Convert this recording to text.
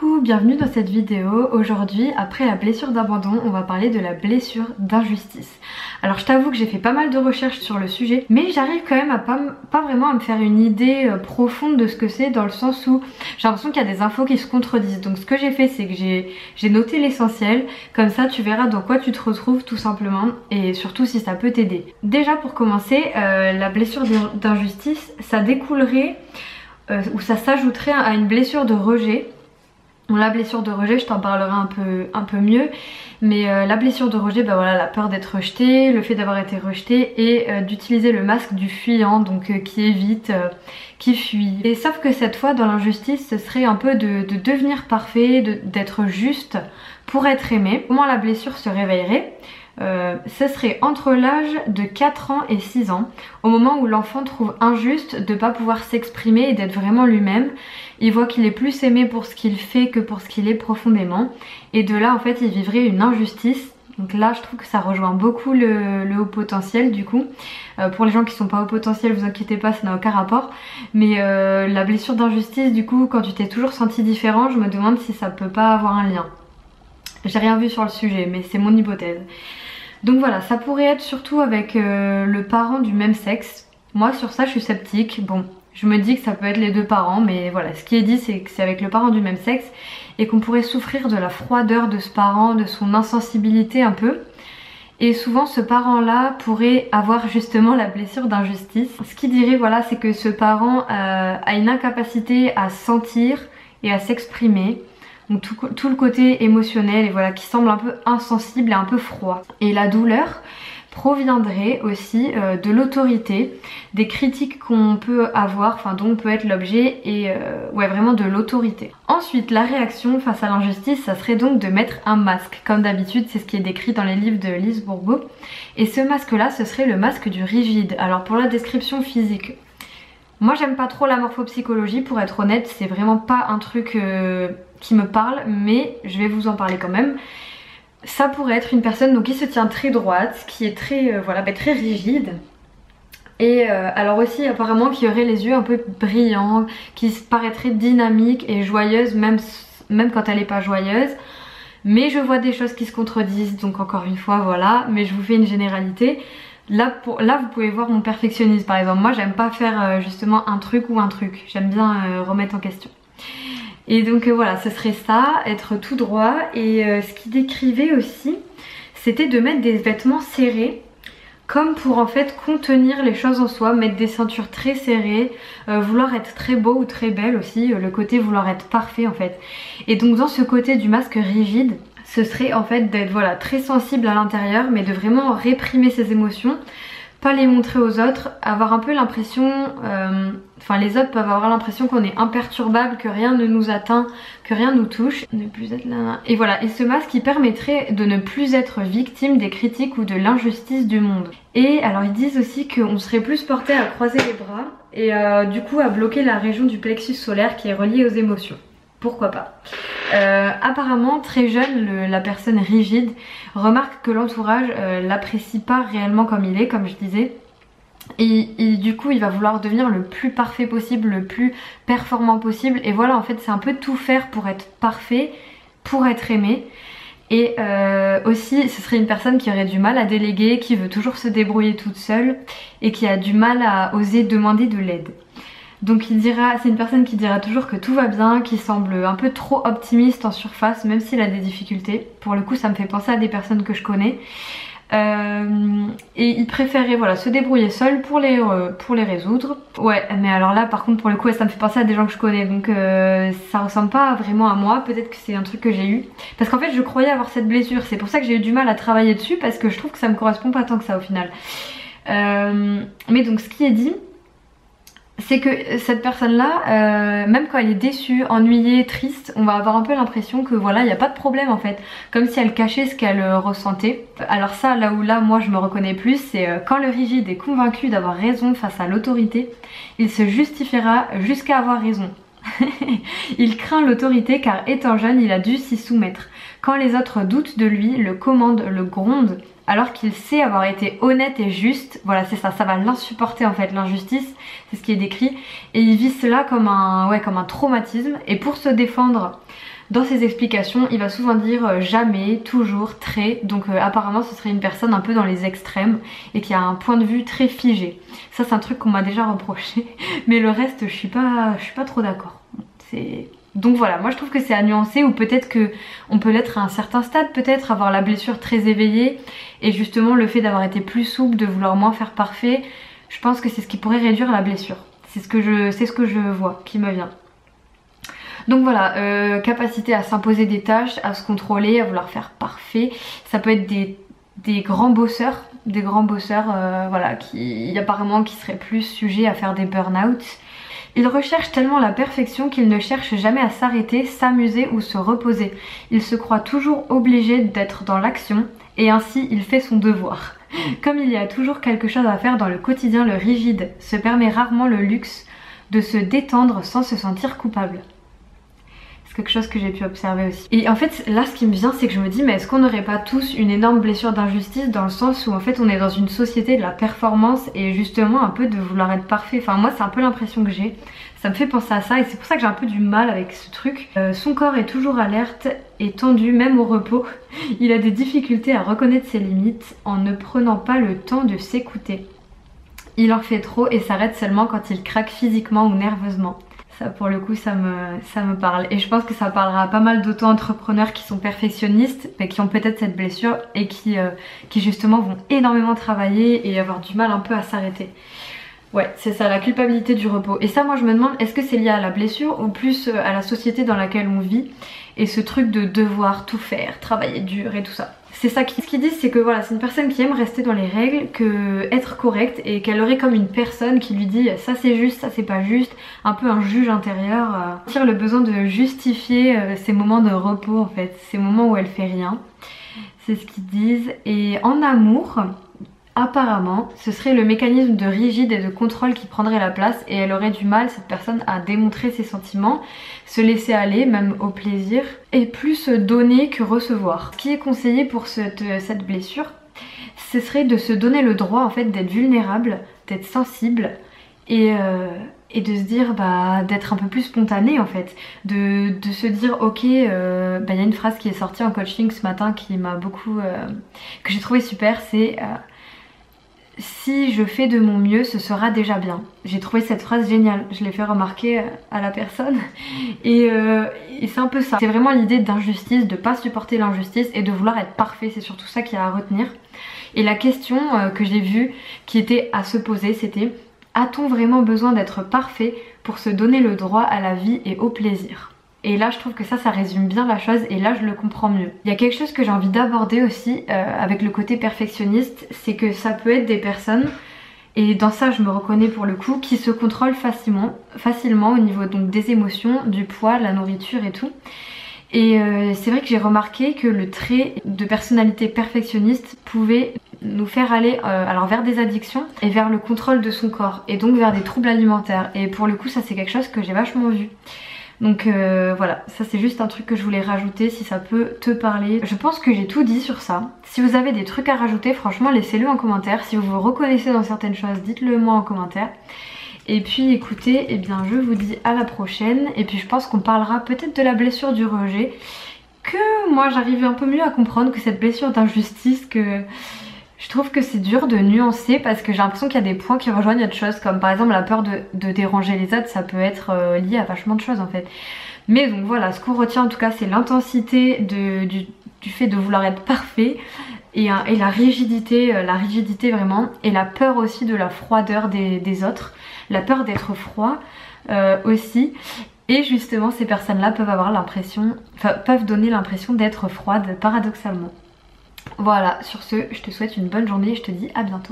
Coucou, bienvenue dans cette vidéo. Aujourd'hui, après la blessure d'abandon, on va parler de la blessure d'injustice. Alors je t'avoue que j'ai fait pas mal de recherches sur le sujet, mais j'arrive quand même à pas, vraiment à me faire une idée euh, profonde de ce que c'est dans le sens où j'ai l'impression qu'il y a des infos qui se contredisent. Donc ce que j'ai fait, c'est que j'ai noté l'essentiel, comme ça tu verras dans quoi tu te retrouves tout simplement et surtout si ça peut t'aider. Déjà pour commencer, euh, la blessure d'injustice, ça découlerait euh, ou ça s'ajouterait à une blessure de rejet la blessure de rejet, je t'en parlerai un peu, un peu mieux. Mais euh, la blessure de rejet, bah voilà, la peur d'être rejeté, le fait d'avoir été rejeté et euh, d'utiliser le masque du fuyant, donc euh, qui évite, qui fuit. Et sauf que cette fois, dans l'injustice, ce serait un peu de, de devenir parfait, d'être juste pour être aimé. Comment la blessure se réveillerait euh, ce serait entre l'âge de 4 ans et 6 ans, au moment où l'enfant trouve injuste de ne pas pouvoir s'exprimer et d'être vraiment lui-même. Il voit qu'il est plus aimé pour ce qu'il fait que pour ce qu'il est profondément. Et de là, en fait, il vivrait une injustice. Donc là, je trouve que ça rejoint beaucoup le, haut potentiel du coup. Euh, pour les gens qui sont pas haut potentiel, vous inquiétez pas, ça n'a aucun rapport. Mais euh, la blessure d'injustice, du coup, quand tu t'es toujours senti différent, je me demande si ça peut pas avoir un lien. J'ai rien vu sur le sujet, mais c'est mon hypothèse. Donc voilà, ça pourrait être surtout avec euh, le parent du même sexe. Moi sur ça je suis sceptique. Bon, je me dis que ça peut être les deux parents, mais voilà, ce qui est dit c'est que c'est avec le parent du même sexe et qu'on pourrait souffrir de la froideur de ce parent, de son insensibilité un peu. Et souvent ce parent-là pourrait avoir justement la blessure d'injustice. Ce qui dirait voilà, c'est que ce parent euh, a une incapacité à sentir et à s'exprimer donc tout, le côté émotionnel et voilà qui semble un peu insensible et un peu froid. Et la douleur proviendrait aussi euh, de l'autorité, des critiques qu'on peut avoir, enfin dont on peut être l'objet et euh, ouais vraiment de l'autorité. Ensuite la réaction face à l'injustice ça serait donc de mettre un masque comme d'habitude c'est ce qui est décrit dans les livres de Lise Bourbeau et ce masque là ce serait le masque du rigide. Alors pour la description physique moi j'aime pas trop la morphopsychologie pour être honnête, c'est vraiment pas un truc euh, qui me parle mais je vais vous en parler quand même. Ça pourrait être une personne qui se tient très droite, qui est très euh, voilà bah, très rigide. Et euh, alors aussi apparemment qui aurait les yeux un peu brillants, qui paraîtrait dynamique et joyeuse même, quand elle est pas joyeuse. Mais je vois des choses qui se contredisent donc encore une fois voilà, mais je vous fais une généralité. Là, vous pouvez voir mon perfectionnisme par exemple. Moi j'aime pas faire euh, justement un truc ou un truc. J'aime bien remettre en question. Et donc euh, voilà, ce serait ça, être tout droit. Et ce qu'il décrivait aussi, c'était de mettre des vêtements serrés comme pour en fait contenir les choses en soi, mettre des ceintures très serrées, vouloir être très beau ou très belle aussi, le côté vouloir être parfait en fait. Et donc dans ce côté du masque rigide, ce serait en fait d'être voilà très sensible à l'intérieur mais de vraiment réprimer ses émotions pas les montrer aux autres, avoir un peu l'impression, euh, enfin les autres peuvent avoir l'impression qu'on est imperturbable, que rien ne nous atteint, que rien nous touche, ne plus être là. Et voilà, et ce masque qui permettrait de ne plus être victime des critiques ou de l'injustice du monde. Et alors ils disent aussi qu'on serait plus porté à croiser les bras et euh, du coup à bloquer la région du plexus solaire qui est reliée aux émotions pourquoi pas. Euh, apparemment, très jeune, la personne rigide remarque que l'entourage euh, l'apprécie pas réellement comme il est, comme je disais. Et, du coup, il va vouloir devenir le plus parfait possible, le plus performant possible. Et voilà, en fait, c'est un peu tout faire pour être parfait, pour être aimé. Et euh, aussi, ce serait une personne qui aurait du mal à déléguer, qui veut toujours se débrouiller toute seule et qui a du mal à oser demander de l'aide. Donc il dira, c'est une personne qui dira toujours que tout va bien, qui semble un peu trop optimiste en surface, même s'il a des difficultés. Pour le coup, ça me fait penser à des personnes que je connais. Euh, et il préférait voilà se débrouiller seul pour les euh, pour les résoudre. Ouais, mais alors là par contre pour le coup ça me fait penser à des gens que je connais donc euh, ça ressemble pas vraiment à moi. Peut-être que c'est un truc que j'ai eu parce qu'en fait je croyais avoir cette blessure. C'est pour ça que j'ai eu du mal à travailler dessus parce que je trouve que ça me correspond pas tant que ça au final. mais donc ce qui est dit c'est que cette personne-là, euh, même quand elle est déçue, ennuyée, triste, on va avoir un peu l'impression que voilà, il n'y a pas de problème en fait. Comme si elle cachait ce qu'elle euh, ressentait. Alors ça, là où là, moi je me reconnais plus, c'est euh, quand le rigide est convaincu d'avoir raison face à l'autorité, il se justifiera jusqu'à avoir raison. il craint l'autorité car étant jeune, il a dû s'y soumettre. Quand les autres doutent de lui, le commandent, le grondent, alors qu'il sait avoir été honnête et juste. Voilà, c'est ça, ça va l'insupporter en fait, l'injustice, c'est ce qui est décrit. Et il vit cela comme un, ouais, comme un traumatisme. Et pour se défendre dans ses explications il va souvent dire euh, jamais, toujours, très, donc euh, apparemment ce serait une personne un peu dans les extrêmes et qui a un point de vue très figé. Ça c'est un truc qu'on m'a déjà reproché, mais le reste je suis je suis pas trop d'accord. C'est donc voilà, moi je trouve que c'est à nuancer ou peut-être que on peut l'être à un certain stade, peut-être avoir la blessure très éveillée et justement le fait d'avoir été plus souple, de vouloir moins faire parfait, je pense que c'est ce qui pourrait réduire la blessure. C'est ce que je, ce que je vois qui me vient. Donc voilà, euh, capacité à s'imposer des tâches, à se contrôler, à vouloir faire parfait. Ça peut être des, grands bosseurs, des grands bosseurs euh, voilà, qui apparemment qui seraient plus sujets à faire des burn-out. Il recherche tellement la perfection qu'il ne cherche jamais à s'arrêter, s'amuser ou se reposer. Il se croit toujours obligé d'être dans l'action et ainsi il fait son devoir. Comme il y a toujours quelque chose à faire dans le quotidien, le rigide se permet rarement le luxe de se détendre sans se sentir coupable. C'est quelque chose que j'ai pu observer aussi. Et en fait là ce qui me vient c'est que je me dis mais est-ce qu'on n'aurait pas tous une énorme blessure d'injustice dans le sens où en fait on est dans une société de la performance et justement un peu de vouloir être parfait. Enfin moi c'est un peu l'impression que j'ai. Ça me fait penser à ça et c'est pour ça que j'ai un peu du mal avec ce truc. Euh, son corps est toujours alerte et tendu même au repos. Il a des difficultés à reconnaître ses limites en ne prenant pas le temps de s'écouter. Il en fait trop et s'arrête seulement quand il craque physiquement ou nerveusement pour le coup ça me, ça me parle et je pense que ça parlera à pas mal d'auto-entrepreneurs qui sont perfectionnistes mais qui ont peut-être cette blessure et qui, euh, qui justement vont énormément travailler et avoir du mal un peu à s'arrêter. Ouais, c'est ça, la culpabilité du repos. Et ça, moi, je me demande, est-ce que c'est lié à la blessure ou plus euh, à la société dans laquelle on vit et ce truc de devoir tout faire, travailler dur et tout ça? C'est ça qu'ils disent, c'est que voilà, c'est une personne qui aime rester dans les règles, que être correcte et qu'elle aurait comme une personne qui lui dit ça c'est juste, ça c'est pas juste, un peu un juge intérieur, euh, le besoin de justifier euh, ces moments de repos en fait, ces moments où elle fait rien. C'est ce qu'ils disent. Et en amour, apparemment, ce serait le mécanisme de rigide et de contrôle qui prendrait la place et elle aurait du mal, cette personne, à démontrer ses sentiments, se laisser aller, même au plaisir, et plus donner que recevoir. Ce qui est conseillé pour cette, blessure, ce serait de se donner le droit en fait d'être vulnérable, d'être sensible et, euh, de se dire bah d'être un peu plus spontané en fait de, se dire ok euh, bah, il y a une phrase qui est sortie en coaching ce matin qui m'a beaucoup euh, que j'ai trouvé super c'est si je fais de mon mieux, ce sera déjà bien. J'ai trouvé cette phrase géniale, je l'ai fait remarquer à la personne euh, et, c'est un peu ça. C'est vraiment l'idée d'injustice, de pas supporter l'injustice et de vouloir être parfait, c'est surtout ça qu'il y a à retenir. Et la question euh, que j'ai vue qui était à se poser, c'était a-t-on vraiment besoin d'être parfait pour se donner le droit à la vie et au plaisir? Et là je trouve que ça ça résume bien la chose et là je le comprends mieux. Il y a quelque chose que j'ai envie d'aborder aussi euh, avec le côté perfectionniste, c'est que ça peut être des personnes et dans ça je me reconnais pour le coup qui se contrôlent facilement, facilement au niveau donc des émotions, du poids, la nourriture et tout. Et euh, c'est vrai que j'ai remarqué que le trait de personnalité perfectionniste pouvait nous faire aller euh, alors vers des addictions et vers le contrôle de son corps et donc vers des troubles alimentaires. Et pour le coup ça c'est quelque chose que j'ai vachement vu. Donc euh, voilà, ça c'est juste un truc que je voulais rajouter si ça peut te parler. Je pense que j'ai tout dit sur ça. Si vous avez des trucs à rajouter, franchement laissez-le en commentaire. Si vous vous reconnaissez dans certaines choses, dites-le moi en commentaire. Et puis écoutez, eh bien je vous dis à la prochaine. Et puis je pense qu'on parlera peut-être de la blessure du rejet. Que moi j'arrive un peu mieux à comprendre que cette blessure d'injustice que trouve que c'est dur de nuancer parce que j'ai l'impression qu'il y a des points qui rejoignent autre chose comme par exemple la peur de, déranger les autres ça peut être euh, lié à vachement de choses en fait. Mais donc voilà, ce qu'on retient en tout cas c'est l'intensité du, fait de vouloir être parfait et, la rigidité, euh, la rigidité vraiment et la peur aussi de la froideur des, autres, la peur d'être froid euh, aussi. Et justement ces personnes là peuvent avoir l'impression, peuvent donner l'impression d'être froides paradoxalement. Voilà, sur ce, je te souhaite une bonne journée et je te dis à bientôt.